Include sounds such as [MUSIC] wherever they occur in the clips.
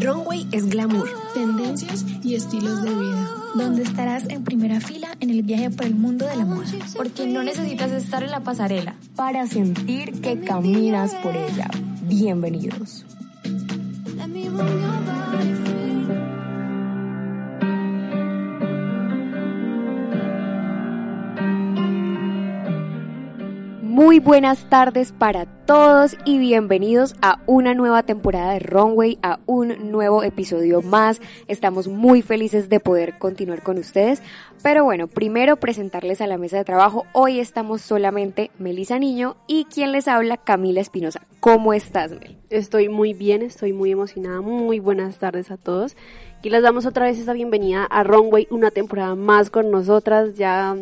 Runway es glamour, tendencias y estilos de vida. Donde estarás en primera fila en el viaje por el mundo de la moda. Porque no necesitas estar en la pasarela para sentir que caminas por ella. Bienvenidos. Buenas tardes para todos y bienvenidos a una nueva temporada de Runway, a un nuevo episodio más. Estamos muy felices de poder continuar con ustedes. Pero bueno, primero presentarles a la mesa de trabajo. Hoy estamos solamente Melisa Niño y quien les habla, Camila Espinosa. ¿Cómo estás, Mel? Estoy muy bien, estoy muy emocionada. Muy buenas tardes a todos. Y les damos otra vez esa bienvenida a Runway, una temporada más con nosotras. Ya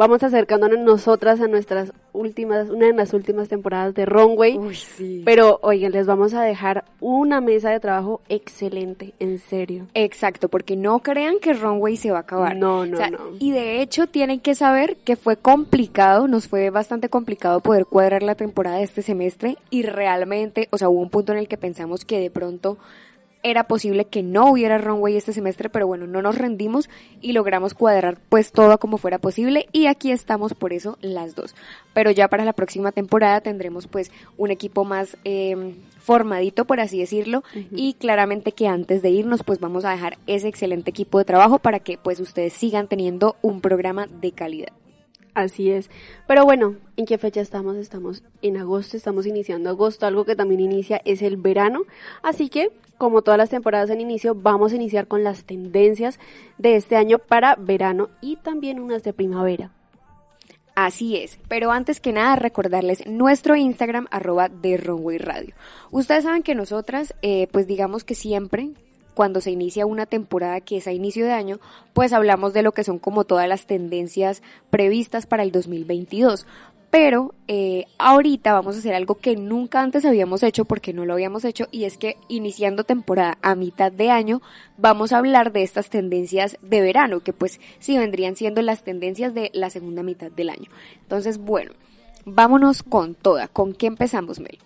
vamos acercándonos nosotras a nuestras últimas, una de las últimas temporadas de Runway. Uy, sí. Pero oigan, les vamos a dejar una mesa de trabajo excelente, en serio. Exacto, porque no crean que Runway se va a acabar. No, no, no. Y de hecho tienen que saber que fue complicado, nos fue bastante complicado poder cuadrar la temporada de este semestre y realmente, o sea, hubo un punto en el que pensamos que de pronto era posible que no hubiera runway este semestre, pero bueno, no nos rendimos y logramos cuadrar pues todo como fuera posible y aquí estamos por eso las dos. Pero ya para la próxima temporada tendremos pues un equipo más eh, formadito, por así decirlo, y claramente que antes de irnos pues vamos a dejar ese excelente equipo de trabajo para que pues ustedes sigan teniendo un programa de calidad. Así es. Pero bueno, ¿en qué fecha estamos? Estamos en agosto, estamos iniciando agosto. Algo que también inicia es el verano. Así que, como todas las temporadas en inicio, vamos a iniciar con las tendencias de este año para verano y también unas de primavera. Así es, pero antes que nada recordarles nuestro Instagram arroba de Radio. Ustedes saben que nosotras, eh, pues digamos que siempre cuando se inicia una temporada que es a inicio de año, pues hablamos de lo que son como todas las tendencias previstas para el 2022. Pero eh, ahorita vamos a hacer algo que nunca antes habíamos hecho porque no lo habíamos hecho y es que iniciando temporada a mitad de año vamos a hablar de estas tendencias de verano que pues sí vendrían siendo las tendencias de la segunda mitad del año. Entonces bueno, vámonos con toda. ¿Con qué empezamos Mel?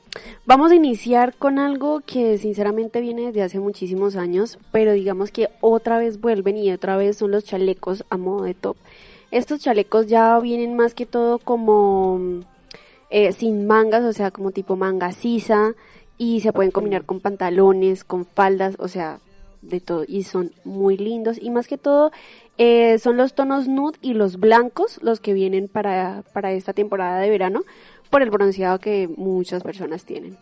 Vamos a iniciar con algo que sinceramente viene desde hace muchísimos años, pero digamos que otra vez vuelven y otra vez son los chalecos a modo de top. Estos chalecos ya vienen más que todo como eh, sin mangas, o sea, como tipo manga sisa, y se pueden combinar con pantalones, con faldas, o sea, de todo, y son muy lindos, y más que todo eh, son los tonos nude y los blancos los que vienen para, para esta temporada de verano, por el bronceado que muchas personas tienen.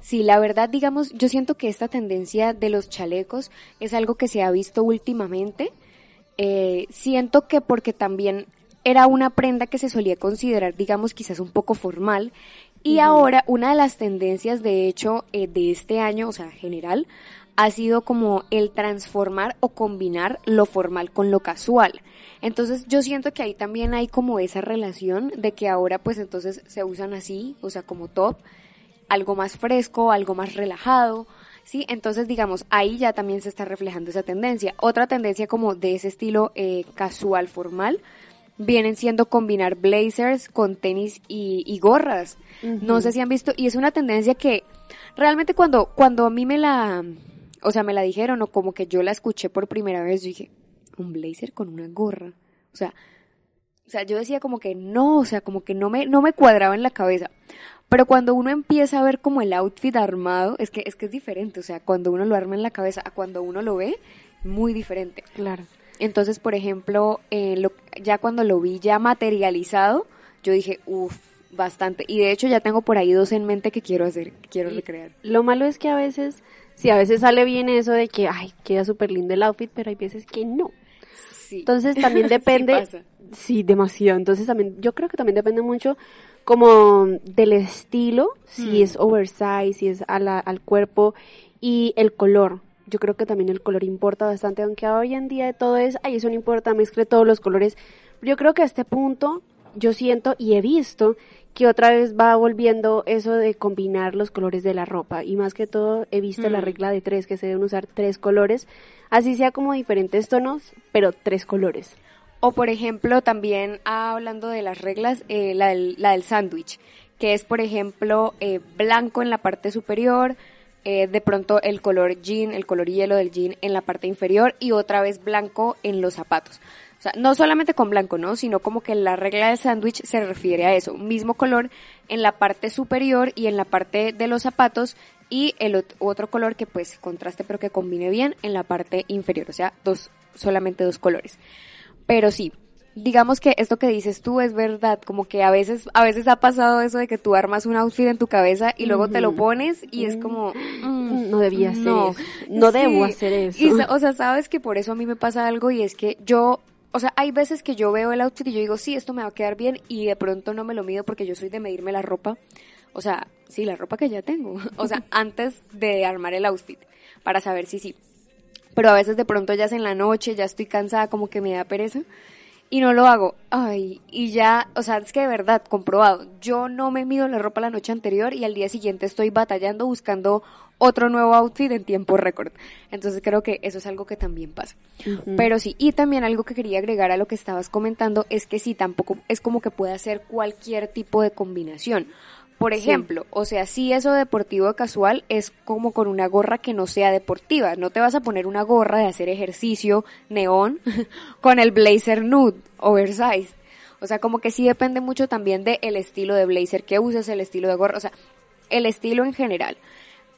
Sí, la verdad, digamos, yo siento que esta tendencia de los chalecos es algo que se ha visto últimamente. Eh, siento que porque también era una prenda que se solía considerar, digamos, quizás un poco formal. Y ahora una de las tendencias, de hecho, eh, de este año, o sea, general, ha sido como el transformar o combinar lo formal con lo casual. Entonces yo siento que ahí también hay como esa relación de que ahora pues entonces se usan así, o sea, como top, algo más fresco, algo más relajado, ¿sí? Entonces digamos, ahí ya también se está reflejando esa tendencia. Otra tendencia como de ese estilo eh, casual formal vienen siendo combinar blazers con tenis y, gorras. No sé si han visto, y es una tendencia que realmente cuando, cuando a mí me la, o sea, me la dijeron o como que yo la escuché por primera vez, yo dije, un blazer con una gorra. O sea, o sea, yo decía como que no, o sea, como que no me, no me cuadraba en la cabeza. Pero cuando uno empieza a ver como el outfit armado, es que, es que es diferente. O sea, cuando uno lo arma en la cabeza a cuando uno lo ve, muy diferente. Claro. Entonces, por ejemplo, eh, lo, ya cuando lo vi ya materializado, yo dije, uff, bastante. Y de hecho ya tengo por ahí dos en mente que quiero hacer, que quiero recrear. Lo malo es que a veces, sí, a veces sale bien eso de que, ay, queda súper lindo el outfit, pero hay veces que no. Sí. Entonces [LAUGHS] también depende, sí, sí, demasiado. Entonces también, yo creo que también depende mucho como del estilo, si es oversize, si es a la, al cuerpo y el color. Yo creo que también el color importa bastante, aunque hoy en día de todo es, ay, eso no importa, mezcle todos los colores. Yo creo que a este punto yo siento y he visto que otra vez va volviendo eso de combinar los colores de la ropa. Y más que todo he visto la regla de tres que se deben usar tres colores. Así sea como diferentes tonos pero tres colores O por ejemplo, también ah, hablando de las reglas, eh, la del, la del sándwich, que es por ejemplo eh, blanco en la parte superior, eh, de pronto el color jean, el color hielo del jean en la parte inferior y otra vez blanco en los zapatos. O sea, no solamente con blanco, ¿no? Sino como que la regla del sándwich se refiere a eso. Mismo color en la parte superior y en la parte de los zapatos y el otro color que pues contraste pero que combine bien en la parte inferior. O sea, dos, solamente dos colores. Pero sí, digamos que esto que dices tú es verdad, como que a veces, a veces ha pasado eso de que tú armas un outfit en tu cabeza y luego te lo pones y es como, mm, no debía hacer no, eso, no debo hacer eso. o sea, sabes que por eso a mí me pasa algo y es que yo o sea, hay veces que yo veo el outfit y yo digo, sí, esto me va a quedar bien y de pronto no me lo mido porque yo soy de medirme la ropa. O sea, sí, la ropa que ya tengo. [LAUGHS] O sea, antes de armar el outfit para saber si sí. Pero a veces de pronto ya es en la noche, ya estoy cansada, como que me da pereza y no lo hago. Ay, y ya, o sea, es que de verdad, comprobado, yo no me mido la ropa la noche anterior y al día siguiente estoy batallando buscando otro nuevo outfit en tiempo récord. Entonces creo que eso es algo que también pasa. Pero sí, y también algo que quería agregar a lo que estabas comentando es que sí, tampoco es como que puede hacer cualquier tipo de combinación. Por ejemplo, o sea, si eso deportivo casual es como con una gorra que no sea deportiva. No te vas a poner una gorra de hacer ejercicio neón [LAUGHS] con el blazer nude, oversized. O sea, como que sí depende mucho también del el estilo de blazer que uses, el estilo de gorra, o sea, el estilo en general.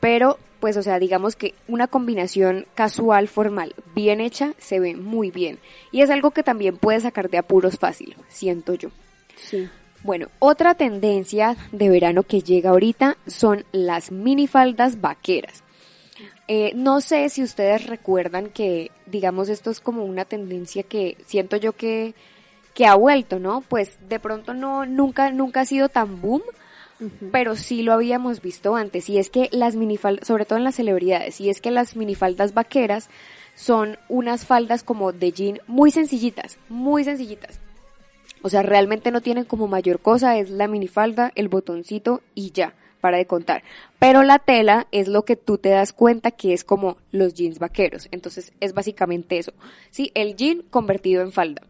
Pero, pues, o sea, digamos que una combinación casual, formal, bien hecha, se ve muy bien. Y es algo que también puedes sacar de apuros fácil, siento yo. Sí. Bueno, otra tendencia de verano que llega ahorita son las minifaldas vaqueras. Eh, no sé si ustedes recuerdan que, digamos, esto es como una tendencia que siento yo que, que ha vuelto, ¿no? Pues de pronto no, nunca, nunca ha sido tan boom, pero sí lo habíamos visto antes. Y es que las minifaldas, sobre todo en las celebridades, y es que las minifaldas vaqueras son unas faldas como de jean muy sencillitas, muy sencillitas o sea, realmente no tienen como mayor cosa, es la minifalda, el botoncito y ya, para de contar. Pero la tela es lo que tú te das cuenta que es como los jeans vaqueros. Entonces es básicamente eso. Sí, el jean convertido en falda.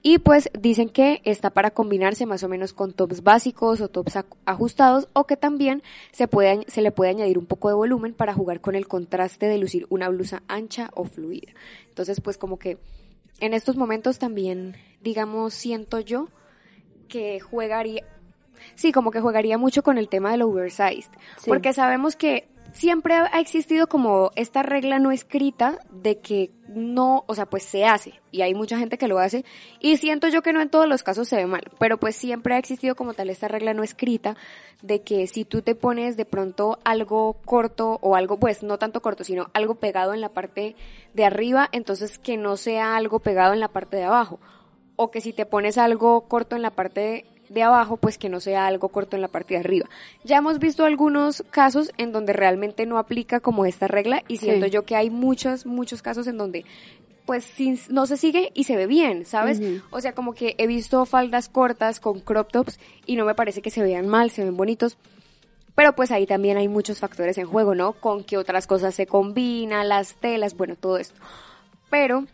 Y pues dicen que está para combinarse más o menos con tops básicos o tops ajustados o que también se, puede, se le puede añadir un poco de volumen para jugar con el contraste de lucir una blusa ancha o fluida. Entonces pues como que en estos momentos también, digamos, siento yo que jugaría, sí, como que jugaría mucho con el tema del oversized, porque sabemos que siempre ha existido como esta regla no escrita de que no, o sea, pues se hace y hay mucha gente que lo hace y siento yo que no en todos los casos se ve mal, pero pues siempre ha existido como tal esta regla no escrita de que si tú te pones de pronto algo corto o algo, pues no tanto corto, sino algo pegado en la parte de arriba, entonces que no sea algo pegado en la parte de abajo o que si te pones algo corto en la parte de abajo, pues que no sea algo corto en la parte de arriba. Ya hemos visto algunos casos en donde realmente no aplica como esta regla y siento yo que hay muchos, muchos casos en donde pues no se sigue y se ve bien, ¿sabes? O sea, como que he visto faldas cortas con crop tops y no me parece que se vean mal, se ven bonitos. Pero pues ahí también hay muchos factores en juego, ¿no? Con qué otras cosas se combinan, las telas, bueno, todo esto. Pero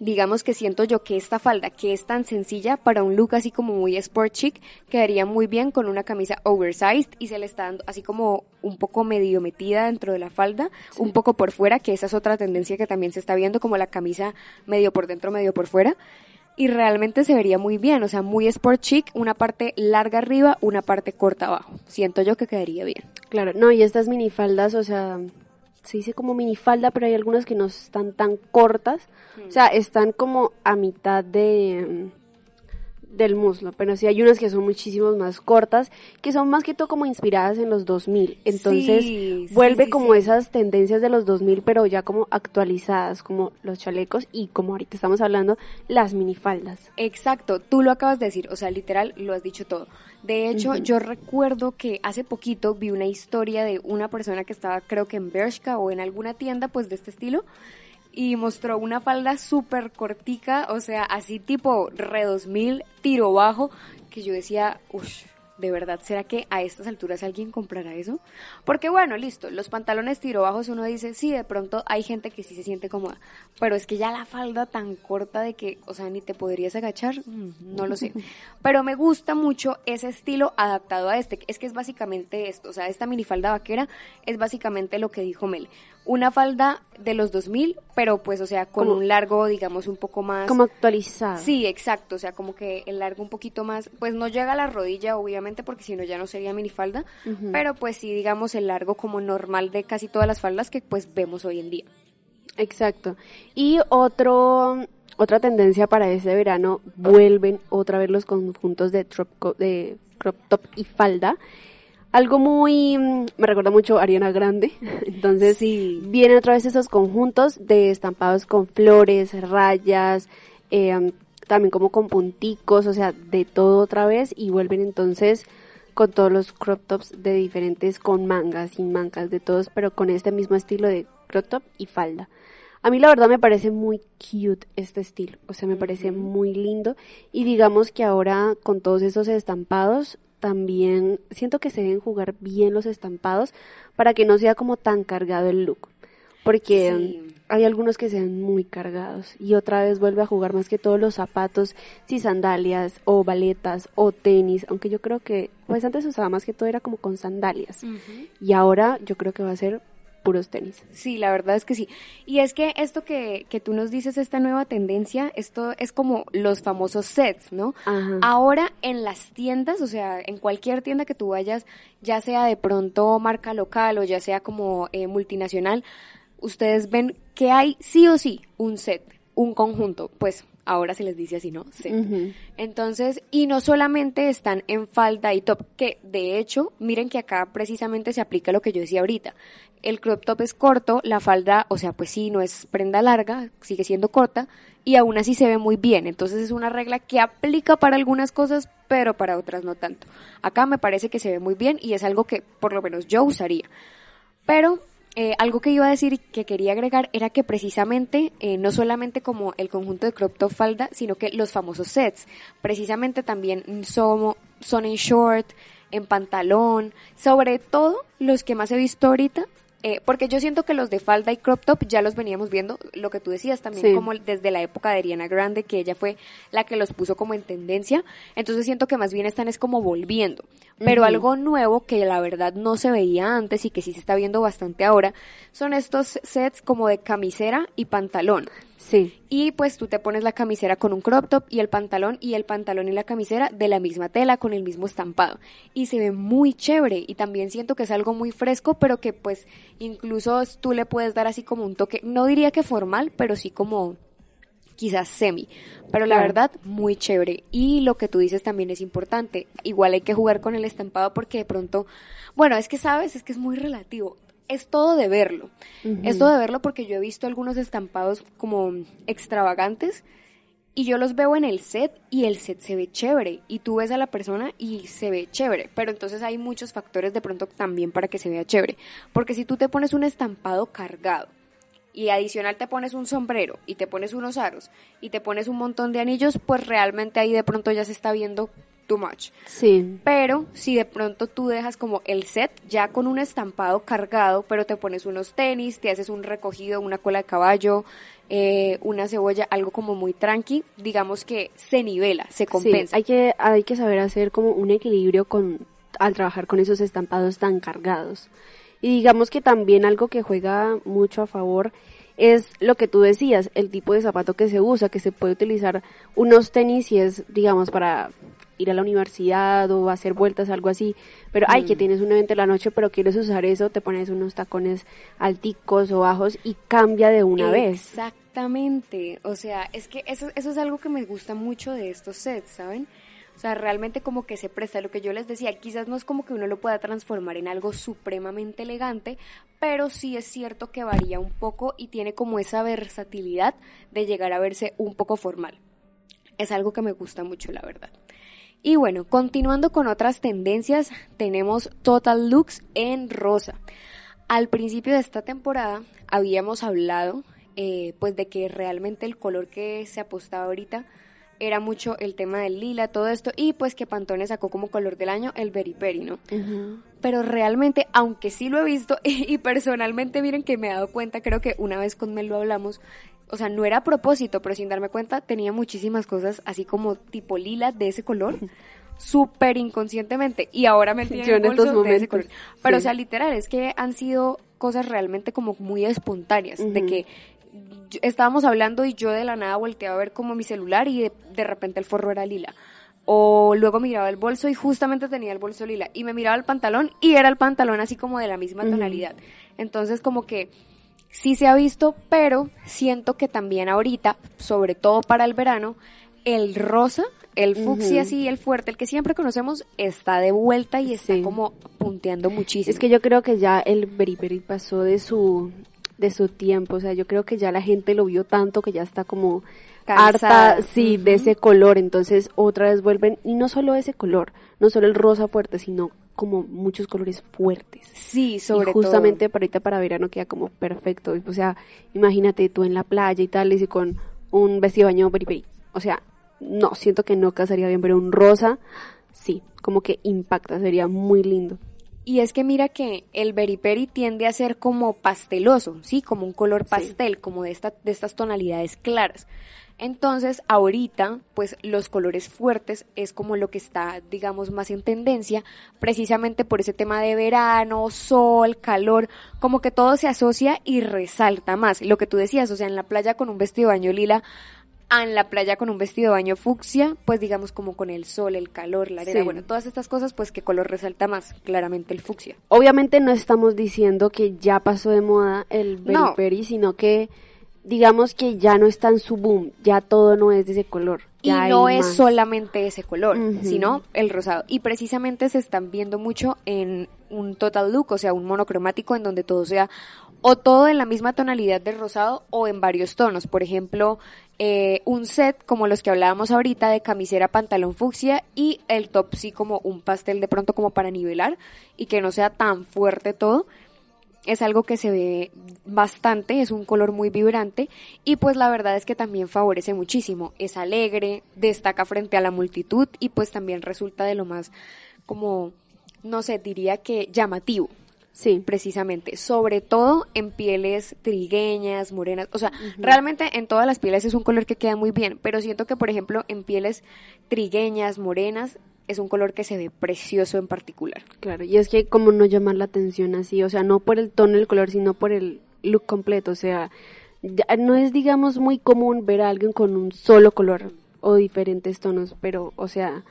digamos que siento yo que esta falda, que es tan sencilla para un look así como muy sport chic, quedaría muy bien con una camisa oversized y se le está dando así como un poco medio metida dentro de la falda, un poco por fuera, que esa es otra tendencia que también se está viendo como la camisa medio por dentro, medio por fuera. Y realmente se vería muy bien, o sea, muy sport chic, una parte larga arriba, una parte corta abajo. Siento yo que quedaría bien. Claro, no, y estas minifaldas, o sea, se dice como minifalda, pero hay algunas que no están tan cortas. O sea, están como a mitad de del muslo, pero sí hay unas que son muchísimo más cortas, que son más que todo como inspiradas en los 2000. Entonces vuelve como esas tendencias de los 2000, pero ya como actualizadas, como los chalecos y como ahorita estamos hablando, las minifaldas. Exacto, tú lo acabas de decir, o sea, literal lo has dicho todo. De hecho, yo recuerdo que hace poquito vi una historia de una persona que estaba creo que en Bershka o en alguna tienda pues de este estilo y mostró una falda súper cortica, o sea, así tipo re 2000, tiro bajo, que yo decía, uff, ¿de verdad será que a estas alturas alguien comprará eso? Porque bueno, listo, los pantalones tiro bajos uno dice, sí, de pronto hay gente que sí se siente cómoda, pero es que ya la falda tan corta de que, o sea, ni te podrías agachar, no lo sé. Pero me gusta mucho ese estilo adaptado a este, es que es básicamente esto, o sea, esta minifalda vaquera es básicamente lo que dijo Mel una falda de los 2000, pero pues, o sea, con un largo, digamos, un poco más... Como actualizado. Sí, exacto, o sea, como que el largo un poquito más, pues no llega a la rodilla, obviamente, porque si no ya no sería minifalda, pero pues sí, digamos, el largo como normal de casi todas las faldas que pues vemos hoy en día. Exacto. Y otro, otra tendencia para este verano, vuelven otra vez los conjuntos de, de crop top y falda algo muy, mm, me recuerda mucho a Ariana Grande, [LAUGHS] entonces sí. vienen otra vez esos conjuntos de estampados con flores, rayas, eh, también como con punticos, o sea, de todo otra vez y vuelven entonces con todos los crop tops de diferentes, con mangas, sin mangas, de todos, pero con este mismo estilo de crop top y falda. A mí la verdad me parece muy cute este estilo, o sea, me parece muy lindo y digamos que ahora con todos esos estampados también siento que se deben jugar bien los estampados para que no sea como tan cargado el look. Porque hay algunos que se ven muy cargados y otra vez vuelve a jugar más que todos los zapatos, si sandalias o baletas o tenis, aunque yo creo que pues antes usaba más que todo era como con sandalias y ahora yo creo que va a ser puros tenis. Sí, la verdad es que sí. Y es que esto que, que tú nos dices, esta nueva tendencia, esto es como los famosos sets, ¿no? Ahora en las tiendas, o sea, en cualquier tienda que tú vayas, ya sea de pronto marca local o ya sea como eh, multinacional, ustedes ven que hay sí o sí un set, un conjunto, pues ahora se les dice así, ¿no? Set. Entonces, y no solamente están en falda y top, que de hecho, miren que acá precisamente se aplica lo que yo decía ahorita el crop top es corto, la falda, o sea, pues sí, no es prenda larga, sigue siendo corta y aún así se ve muy bien. Entonces es una regla que aplica para algunas cosas, pero para otras no tanto. Acá me parece que se ve muy bien y es algo que por lo menos yo usaría. Pero eh, algo que iba a decir y que quería agregar era que precisamente eh, no solamente como el conjunto de crop top falda, sino que los famosos sets, precisamente también son, son en short, en pantalón, sobre todo los que más he visto ahorita eh, porque yo siento que los de falda y crop top ya los veníamos viendo, lo que tú decías también, como desde la época de Ariana Grande, que ella fue la que los puso como en tendencia. Entonces siento que más bien están es como volviendo. Pero algo nuevo que la verdad no se veía antes y que sí se está viendo bastante ahora, son estos sets como de camisera y pantalón. Sí. Y pues tú te pones la camisera con un crop top y el pantalón y el pantalón y la camisera de la misma tela con el mismo estampado. Y se ve muy chévere y también siento que es algo muy fresco, pero que pues incluso tú le puedes dar así como un toque, no diría que formal, pero sí como quizás semi, pero la verdad muy chévere. Y lo que tú dices también es importante, igual hay que jugar con el estampado porque de pronto, bueno, es que sabes, es que es muy relativo, es todo de verlo. Es todo de verlo porque yo he visto algunos estampados como extravagantes y yo los veo en el set y el set se ve chévere y tú ves a la persona y se ve chévere, pero entonces hay muchos factores de pronto también para que se vea chévere, porque si tú te pones un estampado cargado y adicional te pones un sombrero y te pones unos aros y te pones un montón de anillos, pues realmente ahí de pronto ya se está viendo too much. Sí. Pero si de pronto tú dejas como el set ya con un estampado cargado, pero te pones unos tenis, te haces un recogido, una cola de caballo, eh, una cebolla, algo como muy tranqui, digamos que se nivela, se compensa. Sí, hay que, hay que saber hacer como un equilibrio con, al trabajar con esos estampados tan cargados. Y digamos que también algo que juega mucho a favor es lo que tú decías, el tipo de zapato que se usa, que se puede utilizar unos tenis si es, digamos, para ir a la universidad o hacer vueltas, algo así, pero ay, que mm. tienes un evento en la noche, pero quieres usar eso, te pones unos tacones alticos o bajos y cambia de una vez. Exactamente, o sea, es que eso, eso es algo que me gusta mucho de estos sets, ¿saben? O sea, realmente como que se presta lo que yo les decía, quizás no es como que uno lo pueda transformar en algo supremamente elegante, pero sí es cierto que varía un poco y tiene como esa versatilidad de llegar a verse un poco formal. Es algo que me gusta mucho, la verdad. Y bueno, continuando con otras tendencias, tenemos Total Looks en rosa. Al principio de esta temporada habíamos hablado eh, pues de que realmente el color que se apostaba ahorita era mucho el tema del lila, todo esto, y pues que Pantone sacó como color del año el Berry, ¿no? Pero realmente, aunque sí lo he visto, [LAUGHS] y, personalmente miren que me he dado cuenta, creo que una vez con Mel lo hablamos, o sea, no era a propósito, pero sin darme cuenta tenía muchísimas cosas así como tipo lila de ese color. súper inconscientemente y ahora me [LAUGHS] tiene en estos momentos. Pero o sea, literal, es que han sido cosas realmente como muy espontáneas, de que estábamos hablando y yo de la nada volteaba a ver como mi celular y de, repente el forro era lila. O luego miraba el bolso y justamente tenía el bolso lila. Y me miraba el pantalón y era el pantalón así como de la misma tonalidad. Entonces como que sí se ha visto, pero siento que también ahorita, sobre todo para el verano, el rosa, el fucsia así, el fuerte, el que siempre conocemos, está de vuelta y está como punteando muchísimo. Es que yo creo que ya el beriberi pasó de su de su tiempo, o sea, yo creo que ya la gente lo vio tanto que ya está como harta, sí, de ese color, entonces otra vez vuelven, y no solo ese color, no solo el rosa fuerte, sino como muchos colores fuertes. Sí, sobre y justamente para ahorita para verano queda como perfecto, o sea, imagínate tú en la playa y tal, y con un vestido baño peri, o sea, no, siento que no casaría bien, pero un rosa, sí, como que impacta, sería muy lindo. Y es que mira que el beriperi tiende a ser como pasteloso, ¿sí? Como un color pastel, como de, esta, de estas tonalidades claras. Entonces, ahorita, pues los colores fuertes es como lo que está, digamos, más en tendencia, precisamente por ese tema de verano, sol, calor, como que todo se asocia y resalta más. Lo que tú decías, o sea, en la playa con un vestido de baño lila, en la playa con un vestido de baño fucsia, pues digamos como con el sol, el calor, la arena, bueno, todas estas cosas, pues qué color resalta más, claramente el fucsia. Obviamente no estamos diciendo que ya pasó de moda el berry sino que digamos que ya no está en su boom, ya todo no es de ese color. y no es solamente ese color, sino el rosado. Y precisamente se están viendo mucho en un total look, o sea, un monocromático en donde todo sea o todo en la misma tonalidad de rosado o en varios tonos. Por ejemplo, eh, un set como los que hablábamos ahorita de camisera, pantalón fucsia y el top sí como un pastel de pronto como para nivelar y que no sea tan fuerte todo. Es algo que se ve bastante, es un color muy vibrante y pues la verdad es que también favorece muchísimo. Es alegre, destaca frente a la multitud y pues también resulta de lo más como, no sé, diría que llamativo. Sí. Precisamente. Sobre todo en pieles trigueñas, morenas. O sea, realmente en todas las pieles es un color que queda muy bien. Pero siento que, por ejemplo, en pieles trigueñas, morenas, es un color que se ve precioso en particular. Claro, y es que como no llamar la atención así, o sea, no por el tono del color, sino por el look completo, o sea, no es digamos muy común ver a alguien con un solo color o diferentes tonos, pero o sea,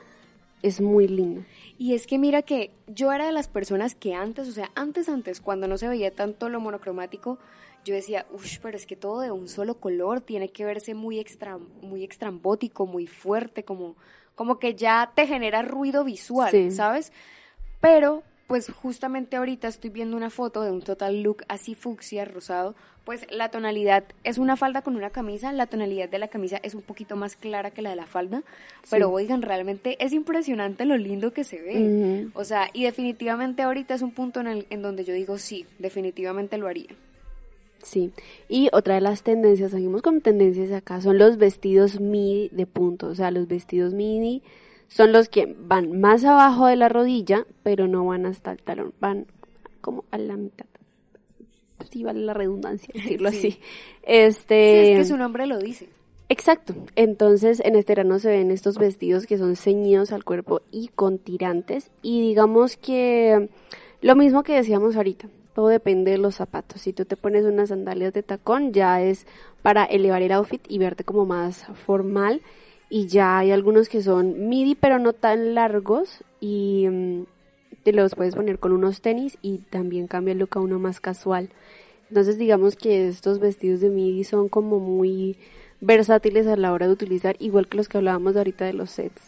es muy lindo. Y es que mira que yo era de las personas que antes, o sea, antes, antes, cuando no se veía tanto lo monocromático, yo decía, uff, pero es que todo de un solo color tiene que verse muy extra, muy extrambótico, muy fuerte, como, como que ya te genera ruido visual, ¿sabes? Pero pues justamente ahorita estoy viendo una foto de un total look así fucsia, rosado, pues la tonalidad es una falda con una camisa, la tonalidad de la camisa es un poquito más clara que la de la falda, pero oigan, realmente es impresionante lo lindo que se ve. O sea, y definitivamente ahorita es un punto en, el, en donde yo digo, sí, definitivamente lo haría. Sí, y otra de las tendencias, seguimos con tendencias acá, son los vestidos midi de punto, o sea, los vestidos midi son los que van más abajo de la rodilla, pero no van hasta el talón, van como a la mitad. Sí, vale la redundancia [LAUGHS] decirlo así. Este, es que su nombre lo dice. Exacto. Entonces, en este verano se ven estos vestidos que son ceñidos al cuerpo y con tirantes. Y digamos que lo mismo que decíamos ahorita, todo depende de los zapatos. Si tú te pones unas sandalias de tacón, ya es para elevar el outfit y verte como más formal y ya hay algunos que son midi pero no tan largos y mm, te los puedes poner con unos tenis y también cambia el look a uno más casual. Entonces digamos que estos vestidos de midi son como muy versátiles a la hora de utilizar, igual que los que hablábamos ahorita de los sets.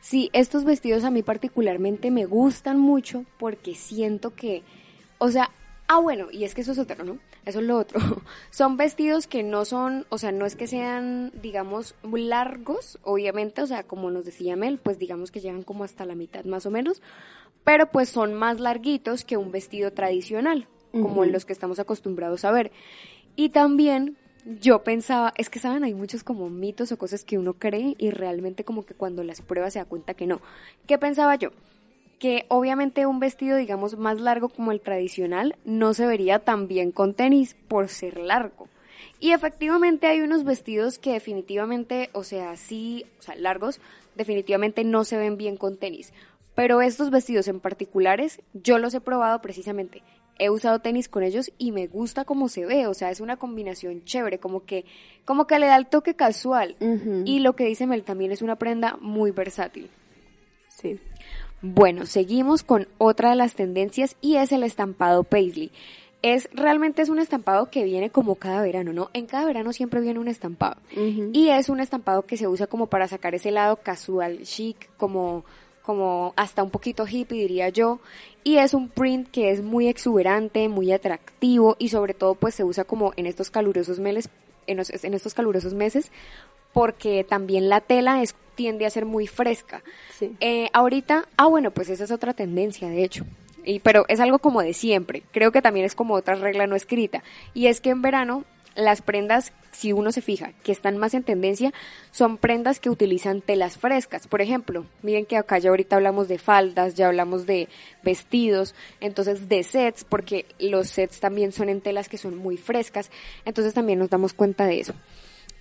Sí, estos vestidos a mí particularmente me gustan mucho porque siento que, o sea, Ah, bueno, y es que eso es otro, ¿no? Eso es lo otro. [LAUGHS] son vestidos que no son, o sea, no es que sean, digamos, largos, obviamente, o sea, como nos decía Mel, pues digamos que llegan como hasta la mitad más o menos, pero pues son más larguitos que un vestido tradicional, como en los que estamos acostumbrados a ver. Y también yo pensaba, es que saben, hay muchos como mitos o cosas que uno cree y realmente como que cuando las prueba se da cuenta que no. ¿Qué pensaba yo? Que obviamente un vestido, digamos, más largo como el tradicional no se vería tan bien con tenis por ser largo. Y efectivamente hay unos vestidos que definitivamente, o sea, sí, o sea, largos, definitivamente no se ven bien con tenis. Pero estos vestidos en particulares, yo los he probado precisamente he usado tenis con ellos y me gusta cómo se ve, o sea, es una combinación chévere, como que, como que le da el toque casual. Y lo que dice Mel también es una prenda muy versátil. Sí. Bueno, seguimos con otra de las tendencias y es el estampado paisley. Es realmente es un estampado que viene como cada verano, ¿no? En cada verano siempre viene un estampado. Y es un estampado que se usa como para sacar ese lado casual, chic, como como hasta un poquito hippie diría yo, y es un print que es muy exuberante, muy atractivo y sobre todo pues se usa como en estos calurosos meses, en, estos calurosos meses porque también la tela es, tiende a ser muy fresca. Eh, ahorita, ah bueno, pues esa es otra tendencia de hecho. Y, pero es algo como de siempre. Creo que también es como otra regla no escrita. Y es que en verano las prendas, si uno se fija, que están más en tendencia, son prendas que utilizan telas frescas. Por ejemplo, miren que acá ya ahorita hablamos de faldas, ya hablamos de vestidos, entonces de sets, porque los sets también son en telas que son muy frescas, entonces también nos damos cuenta de eso.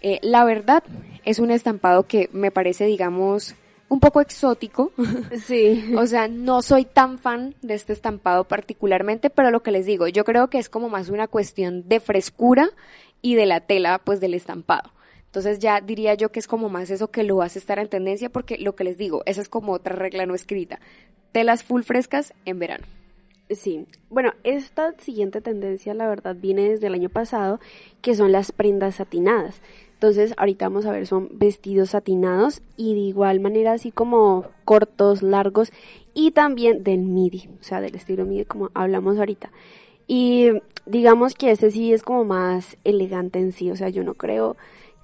Eh, la verdad es un estampado que me parece, digamos, un poco exótico. [LAUGHS] Sí. o sea, no soy tan fan de este estampado particularmente, pero lo que les digo, yo creo que es como más una cuestión de frescura y de la tela, pues del estampado. Entonces ya diría yo que es como más eso que lo hace estar en tendencia porque lo que les digo, esa es como otra regla no escrita. Telas full frescas en verano. Sí, bueno, esta siguiente tendencia la verdad viene desde el año pasado, que son las prendas satinadas. Entonces, ahorita vamos a ver, son vestidos satinados y de igual manera así como cortos, largos y también del midi, o sea, del estilo midi como hablamos ahorita. Y digamos que ese sí es como más elegante en sí, o sea, yo no creo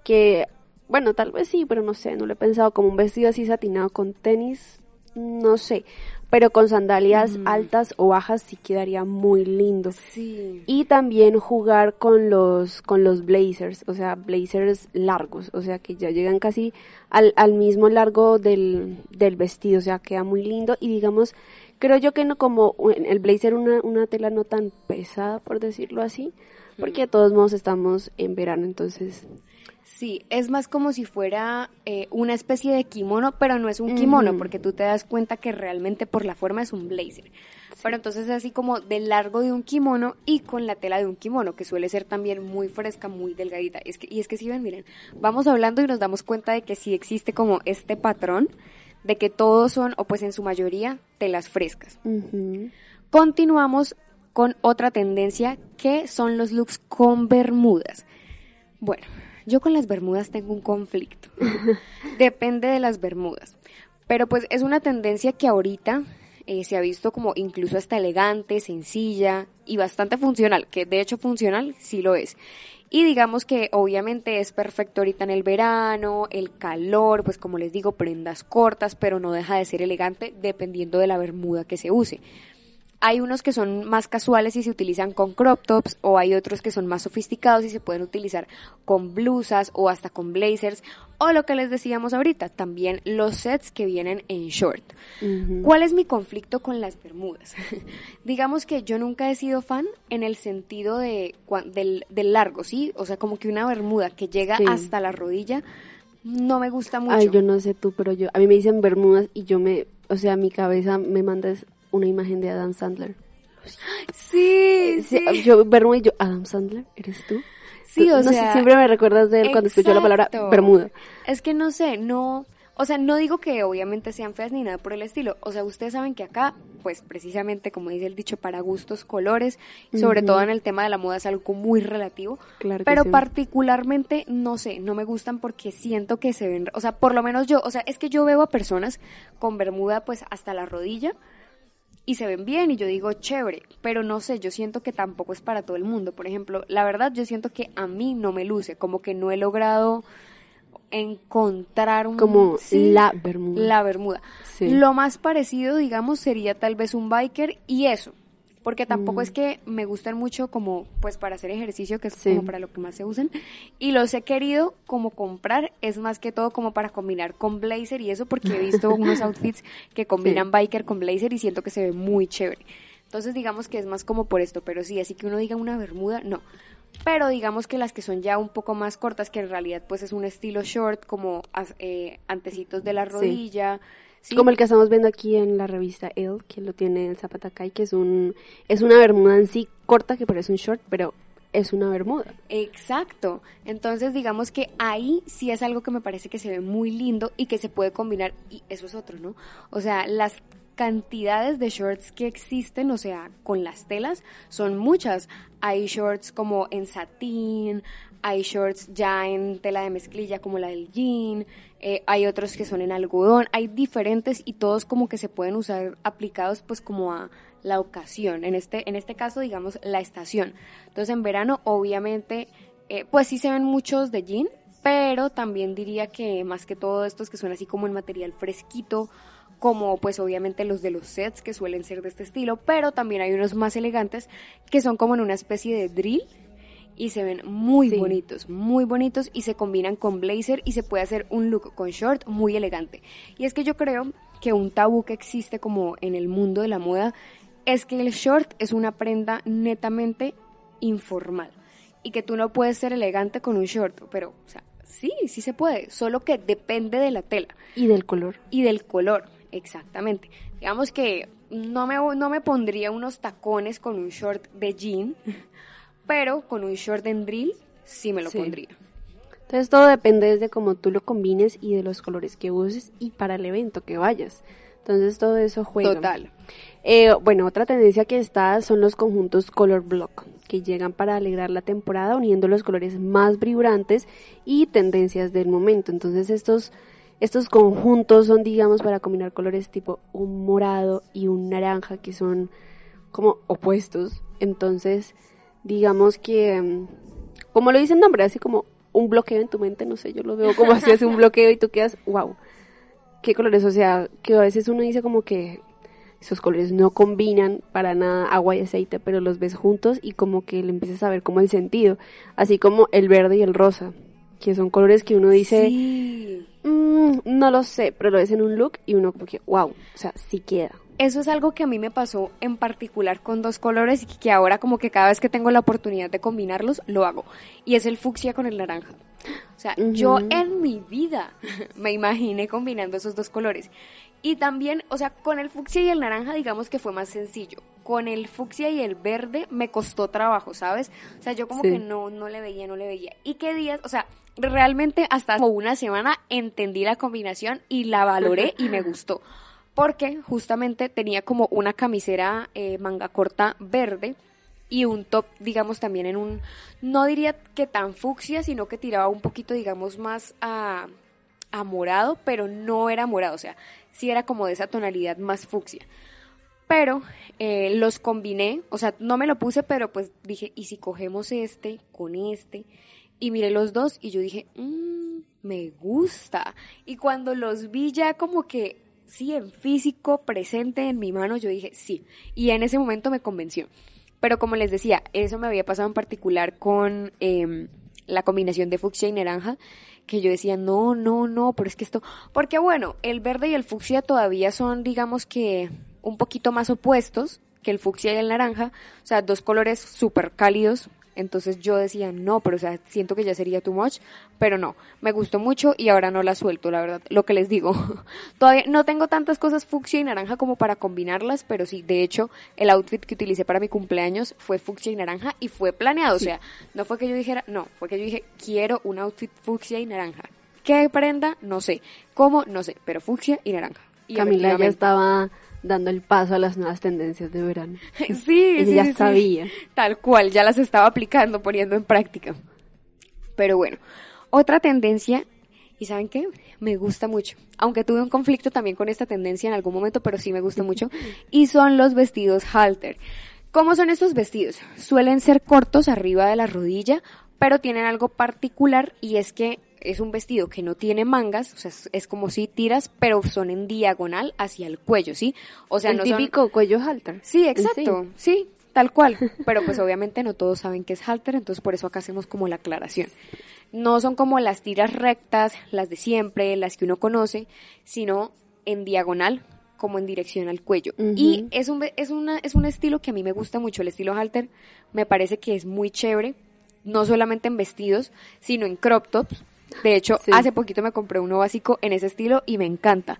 que, bueno, tal vez sí, pero no sé, no lo he pensado como un vestido así satinado con tenis, no sé pero con sandalias altas o bajas sí quedaría muy lindo. Sí. Y también jugar con los con los blazers, o sea, blazers largos, o sea, que ya llegan casi al, al mismo largo del, del vestido, o sea, queda muy lindo y digamos, creo yo que no como el blazer una, una tela no tan pesada, por decirlo así, porque de todos modos estamos en verano, entonces Sí, es más como si fuera eh, una especie de kimono, pero no es un kimono, porque tú te das cuenta que realmente por la forma es un blazer. Pero entonces es así como del largo de un kimono y con la tela de un kimono, que suele ser también muy fresca, muy delgadita. Es que, y es que si ven, miren, vamos hablando y nos damos cuenta de que sí existe como este patrón de que todos son, o pues en su mayoría, telas frescas. Continuamos con otra tendencia que son los looks con bermudas. Bueno, yo con las bermudas tengo un conflicto. [LAUGHS] Depende de las bermudas. Pero pues es una tendencia que ahorita eh, se ha visto como incluso hasta elegante, sencilla y bastante funcional, que de hecho funcional sí lo es. Y digamos que obviamente es perfecto ahorita en el verano, el calor, pues como les digo, prendas cortas, pero no deja de ser elegante dependiendo de la bermuda que se use. Hay unos que son más casuales y se utilizan con crop tops o hay otros que son más sofisticados y se pueden utilizar con blusas o hasta con blazers o lo que les decíamos ahorita, también los sets que vienen en short. ¿Cuál es mi conflicto con las bermudas? [LAUGHS] Digamos que yo nunca he sido fan en el sentido de del, largo, ¿sí? O sea, como que una bermuda que llega hasta la rodilla no me gusta mucho. Ay, yo no sé tú, pero yo a mí me dicen bermudas y yo me, o sea, mi cabeza me manda una imagen de Adam Sandler. Sí, sí. Yo, Bermuda y yo, Adam Sandler, ¿eres tú? Sí, o sea. siempre me recuerdas de él cuando escucho la palabra Bermuda. Es que no sé, no. O sea, no digo que obviamente sean feas ni nada por el estilo. O sea, ustedes saben que acá, pues precisamente como dice el dicho, para gustos, colores, sobre todo en el tema de la moda es algo muy relativo. Claro pero particularmente, no sé, no me gustan porque siento que se ven, o sea, por lo menos yo, o sea, es que yo veo a personas con bermuda pues hasta la rodilla y se ven bien y yo digo chévere, pero no sé, yo siento que tampoco es para todo el mundo. Por ejemplo, la verdad yo siento que a mí no me luce, como que no he logrado encontrar un como la bermuda. La bermuda. Lo más parecido, digamos, sería tal vez un biker y eso. Porque tampoco Mm. es que me gusten mucho como pues para hacer ejercicio, que es Sí. como para lo que más se usan, y los he querido como comprar, es más que todo como para combinar con blazer y eso, porque he visto [LAUGHS] unos outfits que combinan biker con blazer y siento que se ve muy chévere. Entonces digamos que es más como por esto, pero sí, así que uno diga una bermuda, no. Pero digamos que las que son ya un poco más cortas, que en realidad pues es un estilo short, como eh, antecitos de la rodilla. ¿sí? Como el que estamos viendo aquí en la revista Elle, que lo tiene el Zapatacay, que es un es una bermuda en sí corta que parece un short, pero es una bermuda. Exacto. Entonces, digamos que ahí sí es algo que me parece que se ve muy lindo y que se puede combinar. Y eso es otro, ¿no? O sea, las cantidades de shorts que existen, o sea, con las telas, son muchas. Hay shorts como en satín, hay shorts ya en tela de mezclilla como la del jean, eh, hay otros que son en algodón, hay diferentes y todos como que se pueden usar aplicados pues como a la ocasión, en este, en este caso digamos la estación. Entonces en verano obviamente eh, pues sí se ven muchos de jean, pero también diría que más que todo estos que son así como en material fresquito, como pues obviamente los de los sets que suelen ser de este estilo, pero también hay unos más elegantes que son como en una especie de drill y se ven muy Sí. bonitos, muy bonitos y se combinan con blazer y se puede hacer un look con short muy elegante. Y es que yo creo que un tabú que existe como en el mundo de la moda es que el short es una prenda netamente informal y que tú no puedes ser elegante con un short, pero o sea, sí, sí se puede, solo que depende de la tela Y del color. y del color, exactamente. Digamos que no me, no me pondría unos tacones con un short de jean, [LAUGHS] pero con un short en drill sí me lo Sí. pondría. Entonces todo depende desde cómo tú lo combines y de los colores que uses y para el evento que vayas. Entonces todo eso juega. Total. Eh, bueno, otra tendencia que está son los conjuntos color block, que llegan para alegrar la temporada uniendo los colores más vibrantes y tendencias del momento. Entonces estos, estos conjuntos son, digamos, para combinar colores tipo un morado y un naranja, que son como opuestos. Entonces, digamos que, mm, como lo dice el nombre, así como un bloqueo en tu mente, no sé, yo lo veo como así hace un [LAUGHS] bloqueo y tú quedas, wow, qué colores, o sea, que a veces uno dice como que esos colores no combinan para nada agua y aceite, pero los ves juntos y como que le empiezas a ver como el sentido, así como el verde y el rosa, que son colores que uno dice, Sí. "Mm, no lo sé, pero lo ves en un look y uno como que, wow, o sea, sí queda. Eso es algo que a mí me pasó en particular con dos colores y que ahora como que cada vez que tengo la oportunidad de combinarlos, lo hago. Y es el fucsia con el naranja. O sea, yo en mi vida [LAUGHS] me imaginé combinando esos dos colores. Y también, o sea, con el fucsia y el naranja digamos que fue más sencillo. Con el fucsia y el verde me costó trabajo, ¿sabes? O sea, yo como Sí. que no, no le veía, no le veía. Y qué días, o sea, realmente hasta como una semana entendí la combinación y la valoré y me gustó porque justamente tenía como una camisera eh, manga corta verde y un top, digamos, también en un, no diría que tan fucsia, sino que tiraba un poquito, digamos, más a, a morado, pero no era morado, o sea, sí era como de esa tonalidad más fucsia. Pero eh, los combiné, o sea, no me lo puse, pero pues dije, ¿y si cogemos este con este? Y miré los dos y yo dije, "Mm, me gusta. Y cuando los vi ya como que, sí, en físico, presente en mi mano, yo dije, sí. Y en ese momento me convenció. Pero como les decía, eso me había pasado en particular con em, la combinación de fucsia y naranja, que yo decía, no, no, no, pero es que esto, porque bueno, el verde y el fucsia todavía son, digamos que, un poquito más opuestos que el fucsia y el naranja, o sea, dos colores súper cálidos, entonces yo decía, no, pero o sea, siento que ya sería too much, pero no, me gustó mucho y ahora no la suelto, la verdad, lo que les digo. [LAUGHS] Todavía no tengo tantas cosas fucsia y naranja como para combinarlas, pero sí, de hecho, el outfit que utilicé para mi cumpleaños fue fucsia y naranja y fue planeado, o sea, no fue que yo dijera, no, fue que yo dije, quiero un outfit fucsia y naranja. ¿Qué prenda? No sé. ¿Cómo? No sé, pero fucsia y naranja. Y Camila ya estaba dando el paso a las nuevas tendencias de verano. [LAUGHS] Sí, [LAUGHS] Ella sí, ya sí, sí. sabía. Tal cual, ya las estaba aplicando, poniendo en práctica. Pero bueno, otra tendencia, ¿y saben qué? Me gusta mucho. Aunque tuve un conflicto también con esta tendencia en algún momento, pero sí me gusta mucho. [LAUGHS] Y son los vestidos halter. ¿Cómo son estos vestidos? Suelen ser cortos arriba de la rodilla, pero tienen algo particular y es que es un vestido que no tiene mangas, o sea, es, como si tiras, pero son en diagonal hacia el cuello, ¿sí? O sea, el no son- típico cuello halter. Sí, exacto, sí. tal cual. [LAUGHS] Pero pues obviamente no todos saben qué es halter, entonces por eso acá hacemos como la aclaración. No son como las tiras rectas, las de siempre, las que uno conoce, sino en diagonal, como en dirección al cuello. Y es un, es, una, es un estilo que a mí me gusta mucho, el estilo halter. Me parece que es muy chévere, no solamente en vestidos, sino en crop tops. De hecho, hace poquito me compré uno básico en ese estilo y me encanta.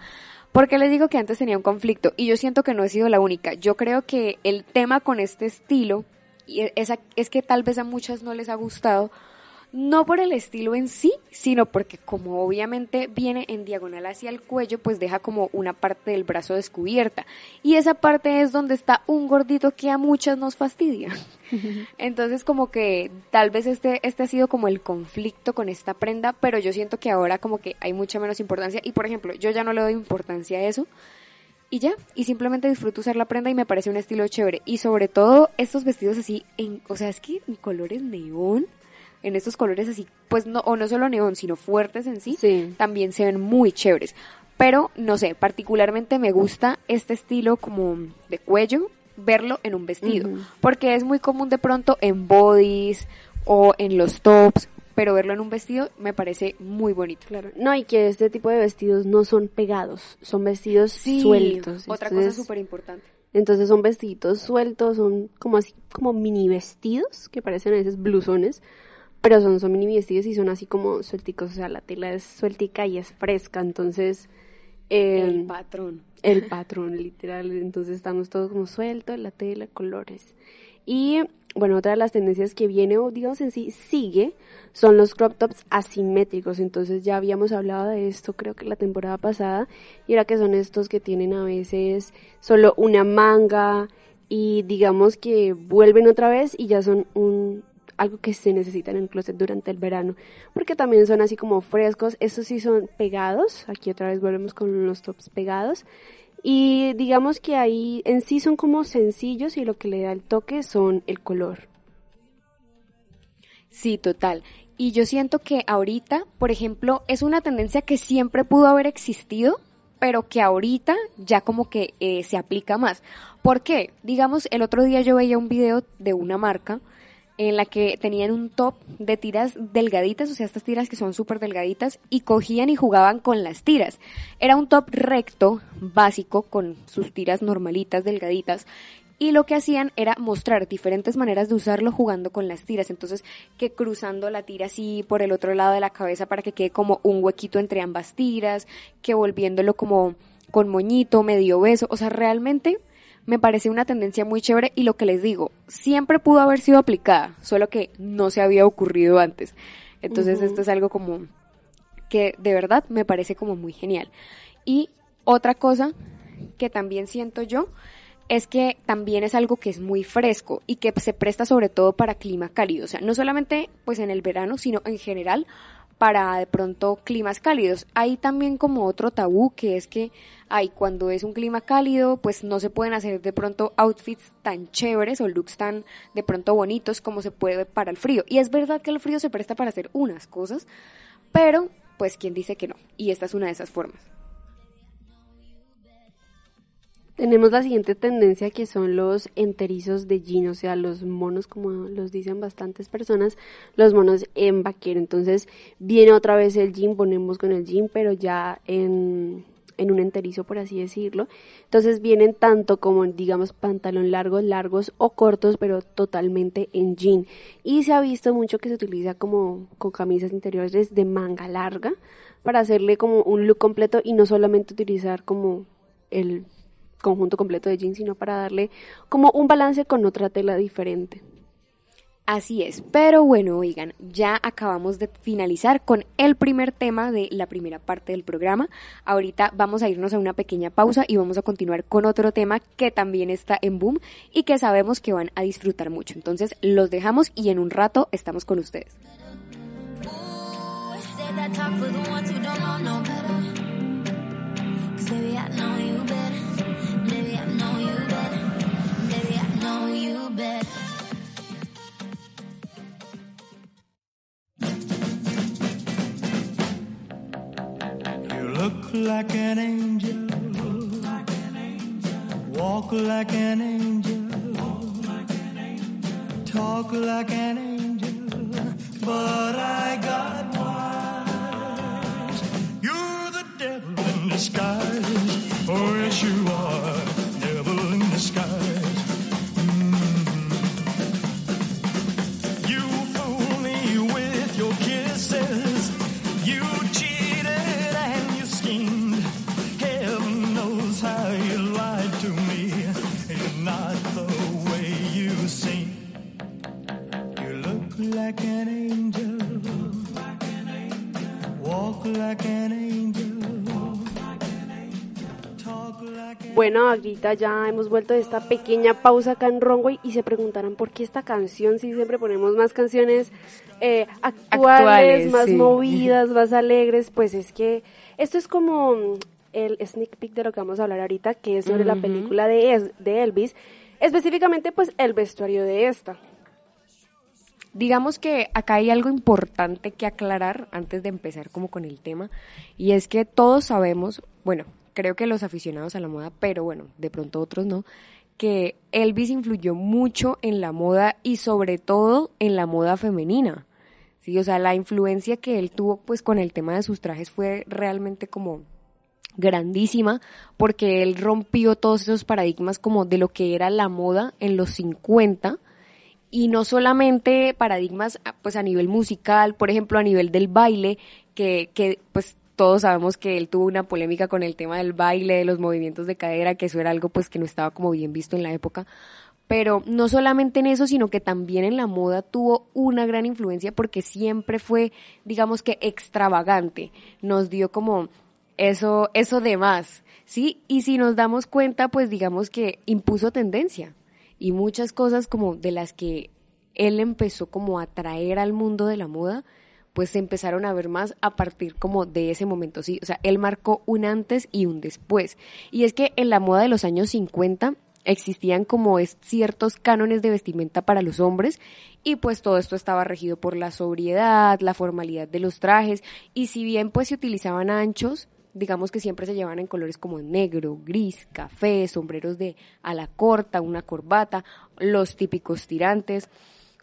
Porque les digo que antes tenía un conflicto y yo siento que no he sido la única. Yo creo que el tema con este estilo es, es que tal vez a muchas no les ha gustado no por el estilo en sí, sino porque como obviamente viene en diagonal hacia el cuello, pues deja como una parte del brazo descubierta. Y esa parte es donde está un gordito que a muchas nos fastidia. [LAUGHS] Entonces como que tal vez este, este ha sido como el conflicto con esta prenda, pero yo siento que ahora como que hay mucha menos importancia. Y por ejemplo, yo ya no le doy importancia a eso. Y ya, y simplemente disfruto usar la prenda y me parece un estilo chévere. Y sobre todo estos vestidos así, en, o sea, es que mi color es neón en estos colores así, pues no, o no solo neón, sino fuertes en sí, también se ven muy chéveres. Pero, no sé, particularmente me gusta este estilo como de cuello, verlo en un vestido, porque es muy común de pronto en bodies o en los tops, pero verlo en un vestido me parece muy bonito. Claro. No, y que este tipo de vestidos no son pegados, son vestidos sueltos. Otra cosa súper importante. Entonces son vestiditos sueltos, son como así, como mini vestidos, que parecen a veces blusones, pero son, son mini vestidos y son así como suelticos, o sea, la tela es sueltica y es fresca, entonces... el em, patrón. El [LAUGHS] patrón, literal, entonces estamos todos como sueltos, la tela, colores. Y bueno, otra de las tendencias que viene o digamos en sí sigue son los crop tops asimétricos. Entonces ya habíamos hablado de esto creo que la temporada pasada y era que son estos que tienen a veces solo una manga y digamos que vuelven otra vez y ya son un, algo que se necesita en el closet durante el verano, porque también son así como frescos, estos sí son pegados, aquí otra vez volvemos con los tops pegados, y digamos que ahí en sí son como sencillos y lo que le da el toque son el color. Sí, total. Y yo siento que ahorita, por ejemplo, es una tendencia que siempre pudo haber existido, pero que ahorita ya como que eh, se aplica más. ¿Por qué? Digamos, el otro día yo veía un video de una marca en la que tenían un top de tiras delgaditas, o sea, estas tiras que son súper delgaditas, y cogían y jugaban con las tiras. Era un top recto, básico, con sus tiras normalitas, delgaditas, y lo que hacían era mostrar diferentes maneras de usarlo jugando con las tiras. Entonces, que cruzando la tira así por el otro lado de la cabeza para que quede como un huequito entre ambas tiras, que volviéndolo como con moñito, medio beso, o sea, realmente me parece una tendencia muy chévere y lo que les digo, siempre pudo haber sido aplicada, solo que no se había ocurrido antes. Entonces esto es algo como que de verdad me parece como muy genial. Y otra cosa que también siento yo es que también es algo que es muy fresco y que se presta sobre todo para clima cálido, o sea, no solamente pues en el verano, sino en general para de pronto climas cálidos. Hay también como otro tabú que es que hay cuando es un clima cálido, pues no se pueden hacer de pronto outfits tan chéveres o looks tan de pronto bonitos como se puede para el frío. Y es verdad que el frío se presta para hacer unas cosas, pero pues quién dice que no. Y esta es una de esas formas. Tenemos la siguiente tendencia que son los enterizos de jean, o sea, los monos, como los dicen bastantes personas, los monos en vaquero. Entonces, viene otra vez el jean, ponemos con el jean, pero ya en, en un enterizo, por así decirlo. Entonces, vienen tanto como, digamos, pantalón largos, largos o cortos, pero totalmente en jean. Y se ha visto mucho que se utiliza como con camisas interiores de manga larga para hacerle como un look completo y no solamente utilizar como el conjunto completo de jeans, sino para darle como un balance con otra tela diferente. Así es, pero bueno, oigan, ya acabamos de finalizar con el primer tema de la primera parte del programa. Ahorita vamos a irnos a una pequeña pausa y vamos a continuar con otro tema que también está en boom y que sabemos que van a disfrutar mucho. Entonces los dejamos y en un rato estamos con ustedes. You look like an angel. Walk like an angel. talk like an angel, but I got wise. You're the devil in disguise. Oh, yes, you are. Bueno, ahorita ya hemos vuelto de esta pequeña pausa acá en Runway y se preguntarán por qué esta canción, si siempre ponemos más canciones eh, actuales, Actuales, más sí. movidas, [LAUGHS] más alegres, pues es que esto es como el sneak peek de lo que vamos a hablar ahorita, que es sobre la película de, Es- de Elvis, específicamente pues el vestuario de esta. Digamos que acá hay algo importante que aclarar antes de empezar como con el tema y es que todos sabemos, bueno, creo que los aficionados a la moda, pero bueno, de pronto otros no, que Elvis influyó mucho en la moda y sobre todo en la moda femenina. Sí, o sea, la influencia que él tuvo pues con el tema de sus trajes fue realmente como grandísima porque él rompió todos esos paradigmas como de lo que era la moda en los 50 y no solamente paradigmas ah, pues a nivel musical, por ejemplo a nivel del baile, que, que pues todos sabemos que él tuvo una polémica con el tema del baile, de los movimientos de cadera, que eso era algo pues que no estaba como bien visto en la época, pero no solamente en eso, sino que también en la moda tuvo una gran influencia porque siempre fue, digamos que extravagante, nos dio como eso, eso de más, ¿sí? Y si nos damos cuenta, pues digamos que impuso tendencia y muchas cosas como de las que él empezó como a traer al mundo de la moda, pues se empezaron a ver más a partir como de ese momento, sí, o sea, él marcó un antes y un después. Y es que en la moda de los años 50 existían como ciertos cánones de vestimenta para los hombres y pues todo esto estaba regido por la sobriedad, la formalidad de los trajes y si bien pues se utilizaban anchos, digamos que siempre se llevaban en colores como negro, gris, café, sombreros de ala corta, una corbata, los típicos tirantes.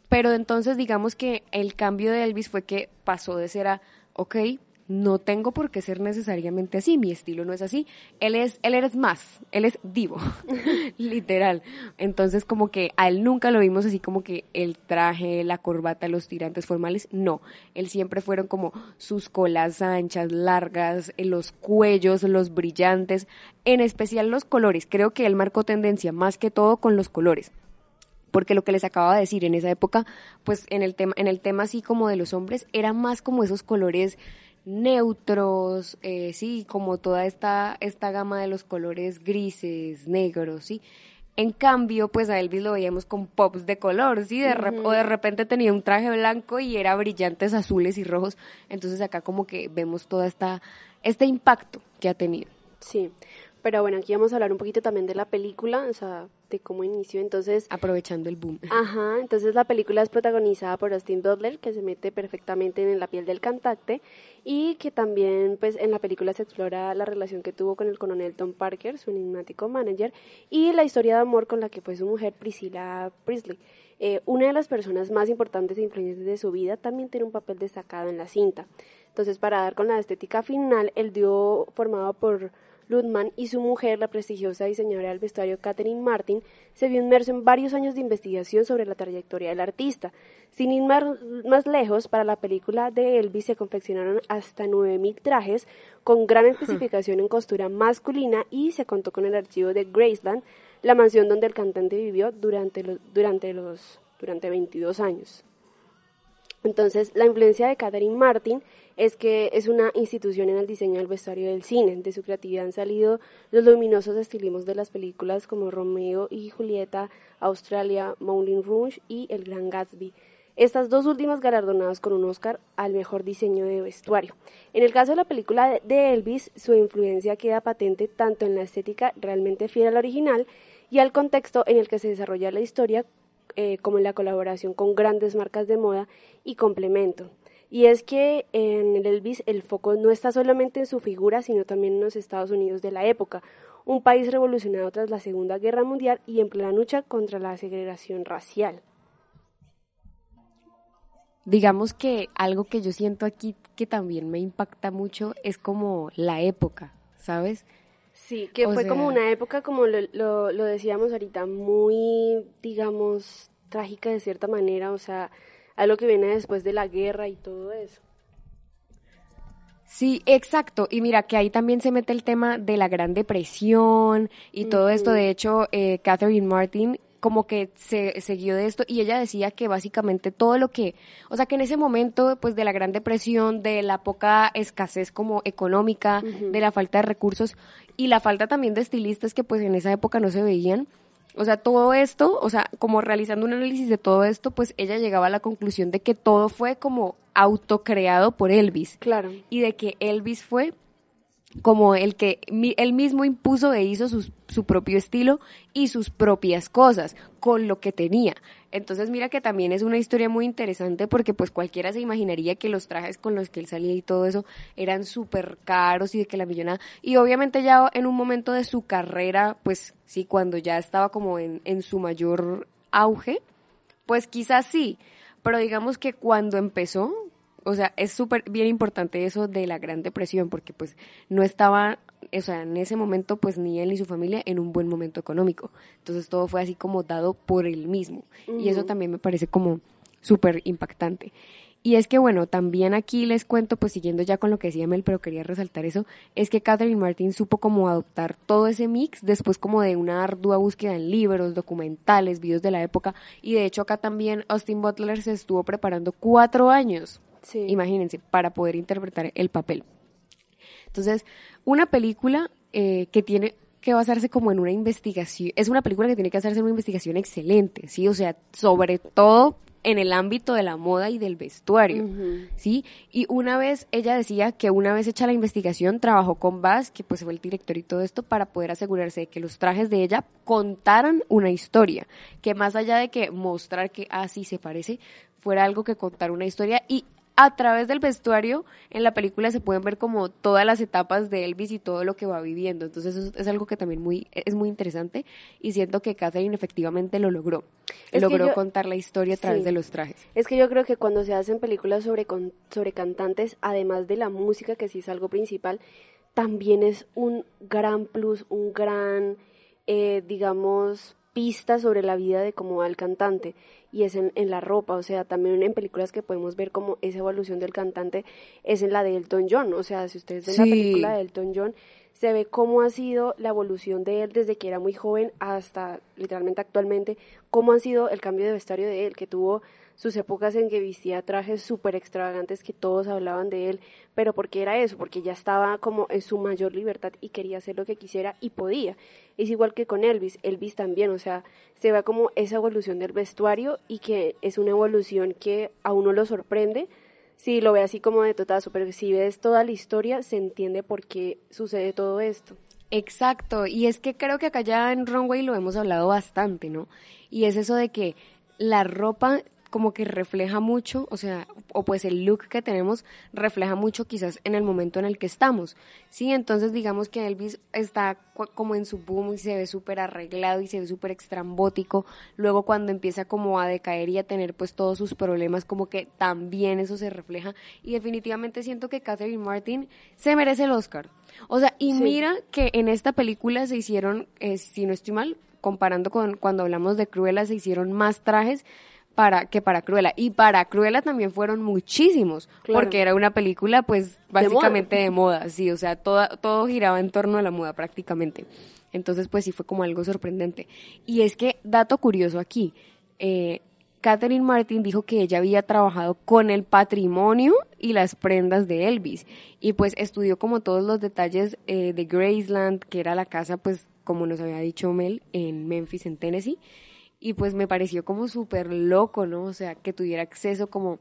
Pero entonces digamos que el cambio de Elvis fue que pasó de ser a, ok, no tengo por qué ser necesariamente así, mi estilo no es así, él es, él es más, él es divo, [LAUGHS] [LAUGHS] literal. Entonces como que a él nunca lo vimos así como que el traje, la corbata, los tirantes formales, no, él siempre fueron como sus colas anchas, largas, eh, los cuellos, los brillantes, en especial los colores, creo que él marcó tendencia más que todo con los colores porque lo que les acababa de decir en esa época, pues en el tema, en el tema así como de los hombres, era más como esos colores neutros, eh, sí, como toda esta, esta gama de los colores grises, negros, sí. En cambio, pues a Elvis lo veíamos con pops de color, sí, de rep- o de repente tenía un traje blanco y era brillantes azules y rojos. Entonces acá como que vemos toda esta, este impacto que ha tenido. Sí, pero bueno, aquí vamos a hablar un poquito también de la película, o sea, de cómo inició. Entonces, Aprovechando el boom. Ajá, entonces la película es protagonizada por Austin Butler, que se mete perfectamente en la piel del cantante, y que también, pues, en la película se explora la relación que tuvo con el coronel Tom Parker, su enigmático manager, y la historia de amor con la que fue su mujer Priscilla Priestley. Eh, una de las personas más importantes e influyentes de su vida también tiene un papel destacado en la cinta. Entonces, para dar con la estética final, el dúo formado por Ludman y su mujer, la prestigiosa diseñadora del vestuario Catherine Martin, se vio inmerso en varios años de investigación sobre la trayectoria del artista. Sin ir más, más lejos, para la película de Elvis se confeccionaron hasta 9.000 trajes con gran [LAUGHS] especificación en costura masculina y se contó con el archivo de Graceland, la mansión donde el cantante vivió durante los, durante los durante 22 años. Entonces, la influencia de Catherine Martin es que es una institución en el diseño del vestuario del cine. De su creatividad han salido los luminosos estilismos de las películas como Romeo y Julieta, Australia, Moulin Rouge y El Gran Gatsby. Estas dos últimas galardonadas con un Oscar al mejor diseño de vestuario. En el caso de la película de- Elvis, su influencia queda patente tanto en la estética realmente fiel al original y al contexto en el que se desarrolla la historia, eh, como en la colaboración con grandes marcas de moda y complemento. Y es que en el Elvis el foco no está solamente en su figura, sino también en los Estados Unidos de la época, un país revolucionado tras la Segunda Guerra Mundial y en plena lucha contra la segregación racial. digamos que algo que yo siento aquí que también me impacta mucho es como la época, ¿sabes? Sí, que O fue como una época, como lo, lo, lo decíamos ahorita, muy, digamos, trágica de cierta manera, o sea, algo que viene después de la guerra y todo eso. Sí, exacto. Y mira que ahí también se mete el tema de la Gran Depresión y todo esto. De hecho, eh, Catherine Martin como que se siguió de esto y ella decía que básicamente todo lo que, o sea, que en ese momento pues de la Gran Depresión, de la poca escasez como económica, de la falta de recursos y la falta también de estilistas que pues en esa época no se veían, o sea, todo esto, o sea, como realizando un análisis de todo esto, pues ella llegaba a la conclusión de que todo fue como autocreado por Elvis Claro. y de que Elvis fue como el que él mismo impuso e hizo sus- su propio estilo y sus propias cosas con lo que tenía. Entonces mira que también es una historia muy interesante porque pues cualquiera se imaginaría que los trajes con los que él salía y todo eso eran súper caros y de que la millonada... Y obviamente ya en un momento de su carrera, pues sí, cuando ya estaba como en, en su mayor auge, pues quizás sí, pero digamos que cuando empezó, o sea, es súper bien importante eso de la Gran Depresión, porque pues no estaba, o sea, en ese momento pues ni él ni su familia en un buen momento económico. Entonces todo fue así como dado por él mismo. Y eso también me parece como súper impactante. Y es que bueno, también aquí les cuento, pues siguiendo ya con lo que decía Mel, pero quería resaltar eso, es que Catherine Martin supo como adoptar todo ese mix después como de una ardua búsqueda en libros, documentales, videos de la época, y de hecho acá también Austin Butler se estuvo preparando cuatro años, Sí. imagínense, para poder interpretar el papel. Entonces, una película eh, que tiene que basarse como en una investigación, es una película que tiene que hacerse una investigación excelente, ¿sí? O sea, sobre todo en el ámbito de la moda y del vestuario, ¿sí? Y una vez ella decía que una vez hecha la investigación trabajó con Bass, que pues fue el director y todo esto, para poder asegurarse de que los trajes de ella contaran una historia, que más allá de que mostrar que así se parece, fuera algo que contara una historia y a través del vestuario en la película se pueden ver como todas las etapas de Elvis y todo lo que va viviendo. Entonces eso es algo que también muy es muy interesante y siento que Catherine efectivamente lo logró. Es logró yo- contar la historia a través Sí. de los trajes. Es que yo creo que cuando se hacen películas sobre, con- sobre cantantes, además de la música, que sí es algo principal, también es un gran plus, un gran, eh, digamos, pista sobre la vida de cómo va el cantante. Y es en, en la ropa, o sea, también en películas que podemos ver como esa evolución del cantante es en la de Elton John. O sea, si ustedes ven la película de Elton John, se ve cómo ha sido la evolución de él desde que era muy joven hasta literalmente actualmente, cómo ha sido el cambio de vestuario de él, que tuvo sus épocas en que vestía trajes súper extravagantes que todos hablaban de él, pero ¿por qué era eso? Porque ya estaba como en su mayor libertad y quería hacer lo que quisiera y podía. Es igual que con Elvis, Elvis también, o sea, se ve como esa evolución del vestuario y que es una evolución que a uno lo sorprende, si lo ve así como de totazo, pero si ves toda la historia se entiende por qué sucede todo esto. Exacto, y es que creo que acá ya en Runway lo hemos hablado bastante, ¿no? Y es eso de que la ropa como que refleja mucho, o sea, o pues el look que tenemos refleja mucho quizás en el momento en el que estamos, ¿sí? Entonces digamos que Elvis está como en su boom y se ve súper arreglado y se ve súper extrambótico, luego cuando empieza como a decaer y a tener pues todos sus problemas, como que también eso se refleja y definitivamente siento que Catherine Martin se merece el Oscar. O sea, y Sí. mira que en esta película se hicieron, eh, si no estoy mal, comparando con cuando hablamos de Cruella, se hicieron más trajes para que para Cruella. Y para Cruella también fueron muchísimos, Claro. porque era una película, pues, básicamente de moda, sí, o sea, toda, todo giraba en torno a la moda prácticamente. Entonces, pues sí fue como algo sorprendente. Y es que, dato curioso aquí, eh, Catherine Martin dijo que ella había trabajado con el patrimonio y las prendas de Elvis. Y pues estudió como todos los detalles eh, de Graceland, que era la casa, pues, como nos había dicho Mel, en Memphis, en Tennessee. Y pues me pareció como súper loco, ¿no? O sea, que tuviera acceso como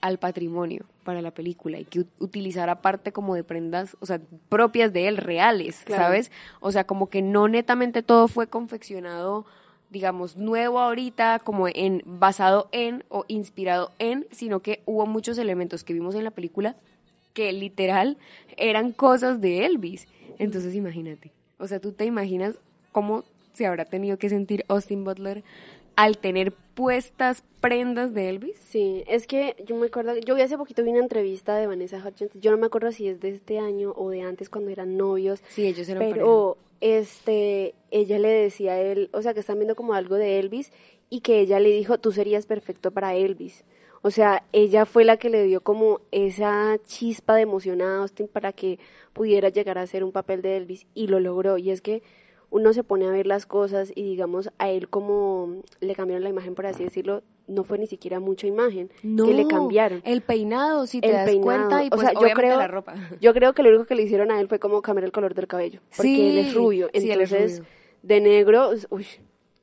al patrimonio para la película y que ut- utilizara parte como de prendas, o sea, propias de él, reales, Claro. ¿sabes? O sea, como que no netamente todo fue confeccionado, digamos, nuevo ahorita, como en, basado en o inspirado en, sino que hubo muchos elementos que vimos en la película que literal eran cosas de Elvis. Entonces imagínate, o sea, tú te imaginas cómo se habrá tenido que sentir Austin Butler al tener puestas prendas de Elvis. Sí, es que yo me acuerdo, yo vi hace poquito vi una entrevista de Vanessa Hudgens, yo no me acuerdo si es de este año o de antes cuando eran novios, Sí, ellos eran pero este, ella le decía a él, o sea, que están viendo como algo de Elvis y que ella le dijo, tú serías perfecto para Elvis. O sea, ella fue la que le dio como esa chispa de emoción a Austin para que pudiera llegar a hacer un papel de Elvis y lo logró. Y es que uno se pone a ver las cosas y digamos a él como le cambiaron la imagen, por así decirlo, no fue ni siquiera mucha imagen que le cambiaron. El peinado, si te El das peinado. cuenta, y O pues sea, yo creo- la ropa. [LAUGHS] Yo creo que lo único que le hicieron a él fue como cambiar el color del cabello, porque Sí, él es rubio, sí, él es entonces rubio. de negro, uy,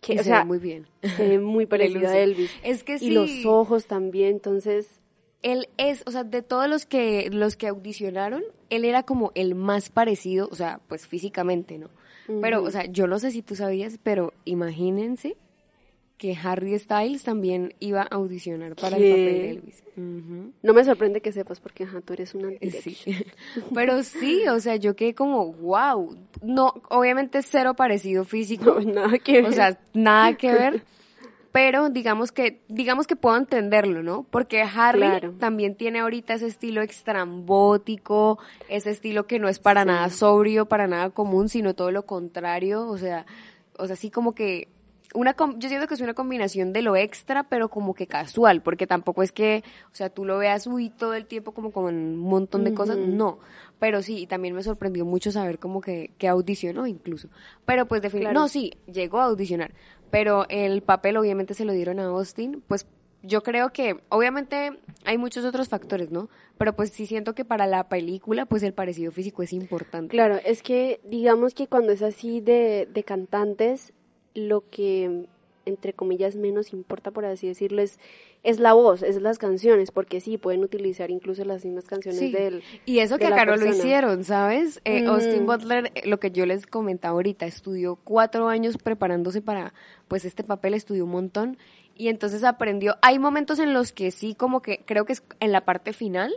que, Y o se sea, ve muy bien. se ve [LAUGHS] muy parecido a Elvis. Es que sí. Y los ojos también, entonces Él es, o sea, de todos los que los que audicionaron, él era como el más parecido, o sea, pues físicamente, ¿no? Pero, o sea, yo no sé si tú sabías, pero imagínense que Harry Styles también iba a audicionar para el papel de Elvis. No me sorprende que sepas porque ajá, tú eres una Sí. [LAUGHS] Pero sí, o sea, yo quedé como, wow. No, obviamente cero parecido físico. [LAUGHS] No, nada que ver. O sea, nada que ver. [LAUGHS] Pero digamos que, digamos que puedo entenderlo, ¿no? Porque Harry Claro. también tiene ahorita ese estilo extrambótico, ese estilo que no es para nada sobrio, para nada común, sino todo lo contrario. O sea, o sea, así como que una com- yo siento que es una combinación de lo extra, pero como que casual, porque tampoco es que, o sea, tú lo veas uy todo el tiempo como con un montón de cosas, no. Pero sí, y también me sorprendió mucho saber como que, que audicionó incluso. Pero pues definitivamente, Claro. no, sí, llegó a audicionar, pero el papel obviamente se lo dieron a Austin, pues yo creo que obviamente hay muchos otros factores, ¿no? Pero pues sí siento que para la película pues el parecido físico es importante. Claro, es que digamos que cuando es así de, de cantantes, lo que entre comillas menos importa, por así decirlo, es, es la voz, es las canciones, porque sí, pueden utilizar incluso las mismas canciones Sí. del Y eso que acá no lo hicieron, ¿sabes? Eh, Mm. Austin Butler, eh, lo que yo les comentaba ahorita, estudió cuatro años preparándose para, pues, este papel, estudió un montón y entonces aprendió. Hay momentos en los que sí, como que creo que es en la parte final,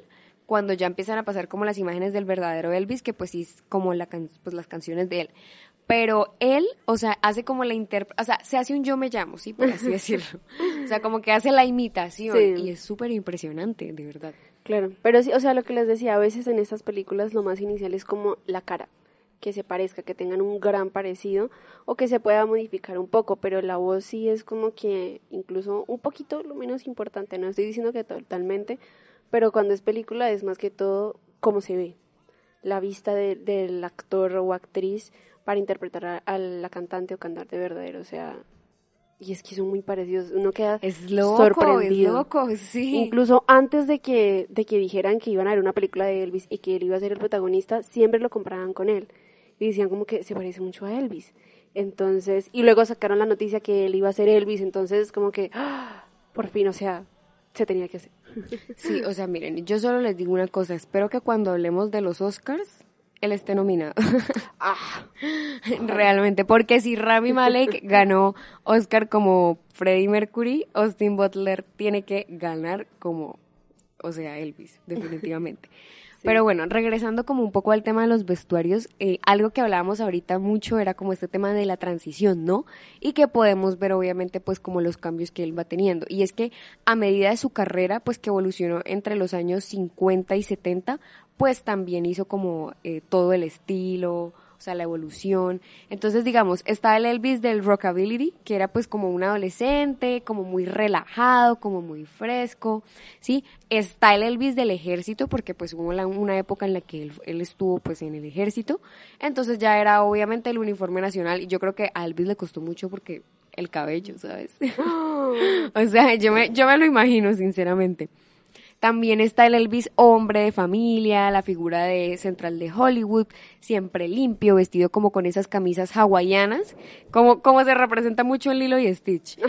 cuando ya empiezan a pasar como las imágenes del verdadero Elvis, que pues sí, es como la can- pues, las canciones de él. Pero él, o sea, hace como la inter... O sea, se hace un yo me llamo, ¿sí? Por así [LAUGHS] decirlo. O sea, como que hace la imitación Sí. y es súper impresionante, de verdad. Claro, pero sí, o sea, lo que les decía, a veces en estas películas lo más inicial es como la cara, que se parezca, que tengan un gran parecido o que se pueda modificar un poco, pero la voz sí es como que incluso un poquito lo menos importante, no estoy diciendo que totalmente, pero cuando es película es más que todo cómo se ve, la vista de- del actor o actriz para interpretar a, a la cantante o cantante verdadero, o sea, y es que son muy parecidos, uno queda Es loco, sorprendido. es loco, sí. Incluso antes de que, de que dijeran que iban a ver una película de Elvis y que él iba a ser el protagonista, siempre lo comparaban con él. Y decían como que se parece mucho a Elvis. Entonces, y luego sacaron la noticia que él iba a ser Elvis, entonces como que, ¡ah! por fin, o sea, se tenía que hacer. Sí, o sea, miren, yo solo les digo una cosa, espero que cuando hablemos de los Oscars, él esté nominado. [LAUGHS] Ah, Realmente, porque si Rami Malek [LAUGHS] ganó Oscar como Freddie Mercury, Austin Butler tiene que ganar como, o sea, Elvis, [LAUGHS] definitivamente. Pero bueno, regresando como un poco al tema de los vestuarios, eh, algo que hablábamos ahorita mucho era como este tema de la transición, ¿no? Y que podemos ver obviamente pues como los cambios que él va teniendo. Y es que a medida de su carrera, pues que evolucionó entre los años 50 y 70, pues también hizo como eh, todo el estilo, o sea, la evolución. Entonces, digamos, está el Elvis del Rockabilly, que era pues como un adolescente, como muy relajado, como muy fresco, ¿sí? Está el Elvis del ejército, porque pues hubo la- una época en la que él, él estuvo pues en el ejército, entonces ya era obviamente el uniforme nacional, y yo creo que a Elvis le costó mucho porque el cabello, ¿sabes? [LAUGHS] [GASPS] o sea, yo me, yo me lo imagino, sinceramente. También está el Elvis hombre de familia, la figura de central de Hollywood, siempre limpio, vestido como con esas camisas hawaianas, como, como se representa mucho en Lilo y Stitch. [LAUGHS]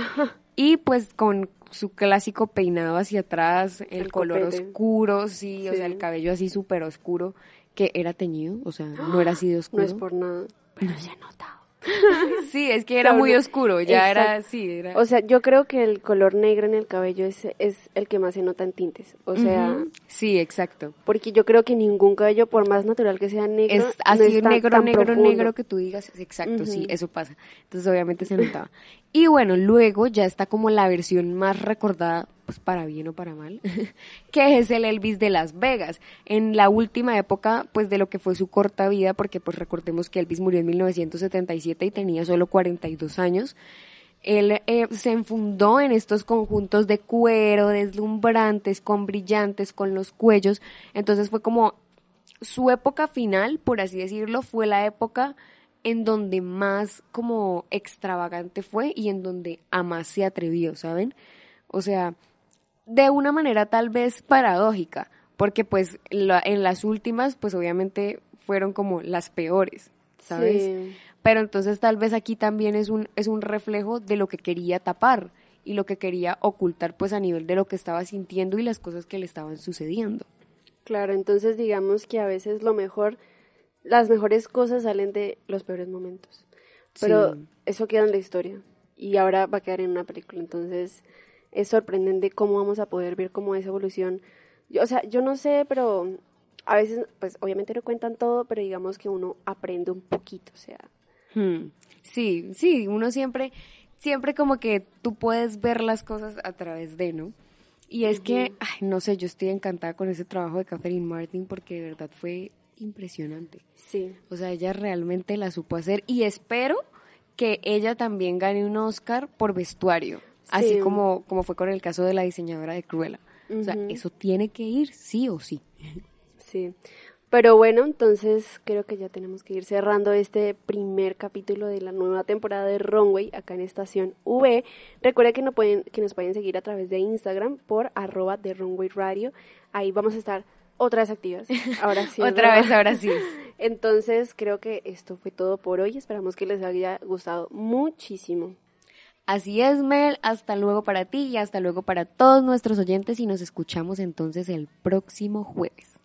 Y pues con su clásico peinado hacia atrás, el, El color copete. oscuro, sí, o sea, el cabello así súper oscuro, que era teñido, o sea, no era así de oscuro. [GASPS] no es por nada, pero se ha notado. [LAUGHS] Sí, es que era muy oscuro, ya era, sí, era. O sea, yo creo que el color negro en el cabello es, es el que más se nota en tintes. O sea, sí, exacto. porque yo creo que ningún cabello, por más natural que sea negro, Es no así es tan- negro, tan negro, profundo. negro que tú digas, exacto, sí, eso pasa. Entonces obviamente se notaba. Y bueno, luego ya está como la versión más recordada, pues para bien o para mal, [LAUGHS] que es el Elvis de Las Vegas. En la última época, pues de lo que fue su corta vida, porque pues recordemos que Elvis murió en 1977 y tenía solo 42 años. Él eh, se enfundó en estos conjuntos de cuero, deslumbrantes, con brillantes, con los cuellos. Entonces fue como su época final, por así decirlo, fue la época en donde más como extravagante fue y en donde a más se atrevió, ¿saben? O sea, de una manera tal vez paradójica, porque pues la- en las últimas, pues obviamente fueron como las peores, ¿sabes? Sí. Pero entonces tal vez aquí también es un, es un reflejo de lo que quería tapar y lo que quería ocultar pues a nivel de lo que estaba sintiendo y las cosas que le estaban sucediendo. Claro, entonces digamos que a veces lo mejor, las mejores cosas salen de los peores momentos. Pero Sí. eso queda en la historia y ahora va a quedar en una película. Entonces es sorprendente cómo vamos a poder ver cómo esa evolución. Yo, o sea, yo no sé, pero a veces, pues obviamente no cuentan todo, pero digamos que uno aprende un poquito, o sea. Hmm. Sí, sí, uno siempre, siempre como que tú puedes ver las cosas a través de, ¿no? Y es que, ay, no sé, yo estoy encantada con ese trabajo de Catherine Martin porque de verdad fue impresionante. Sí. O sea, ella realmente la supo hacer y espero que ella también gane un Oscar por vestuario, así Sí. como, como fue con el caso de la diseñadora de Cruella. O sea, eso tiene que ir sí o sí. Sí. Pero bueno, entonces creo que ya tenemos que ir cerrando este primer capítulo de la nueva temporada de Runway acá en Estación V. Recuerden que, no pueden, que nos pueden seguir a través de Instagram por arroba de Runway Radio. Ahí vamos a estar otra vez activas. [LAUGHS] Ahora sí. Otra vez, ahora sí. Entonces creo que esto fue todo por hoy. Esperamos que les haya gustado muchísimo. Así es, Mel. Hasta luego para ti y hasta luego para todos nuestros oyentes y nos escuchamos entonces el próximo jueves.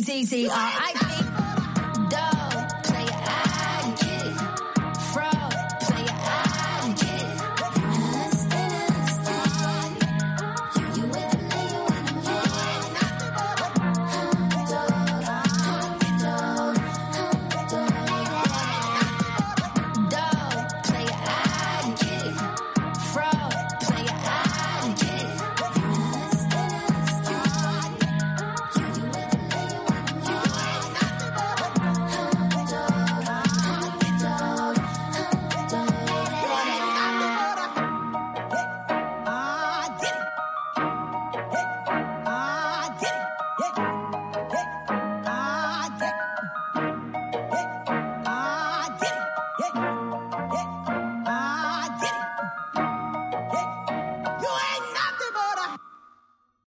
Z Z R I P. Duh.